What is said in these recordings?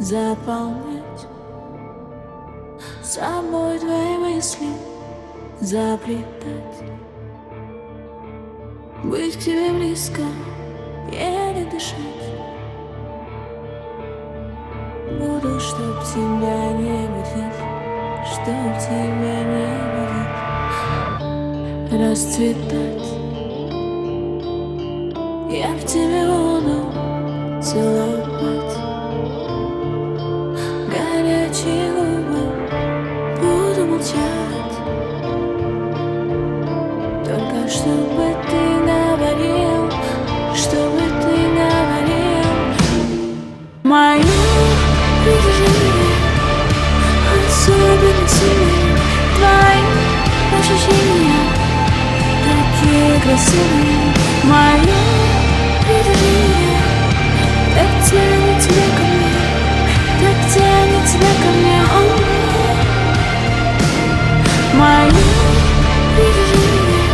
заполнять Собой твои мысли заплетать. Быть к тебе близко, еле дышать. Буду, чтоб тебя не будет Чтоб тебя не будет Расцветать. Я в тебе буду целовать Такие красивые Мое притяжение Так тянет тебя ко мне Так тянет тебя ко мне. О, Мое притяжение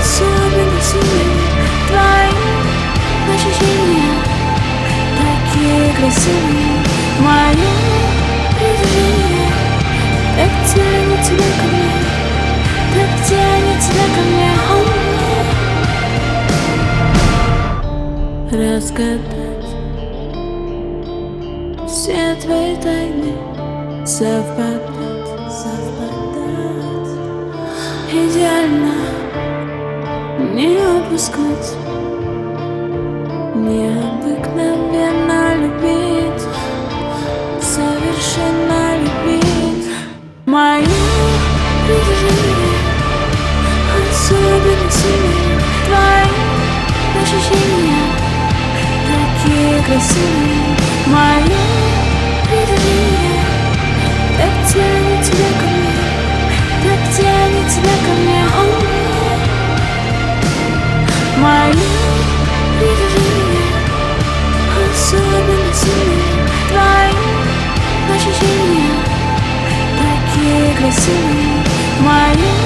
Особенно сильные Твои ощущения Такие красивые Мое притяжение Так тянет тебя ко мне Так тянет тебя ко мне О, разгадать все твои тайны, совпадать, совпадать, идеально не опускать, необыкновенно Такие красивые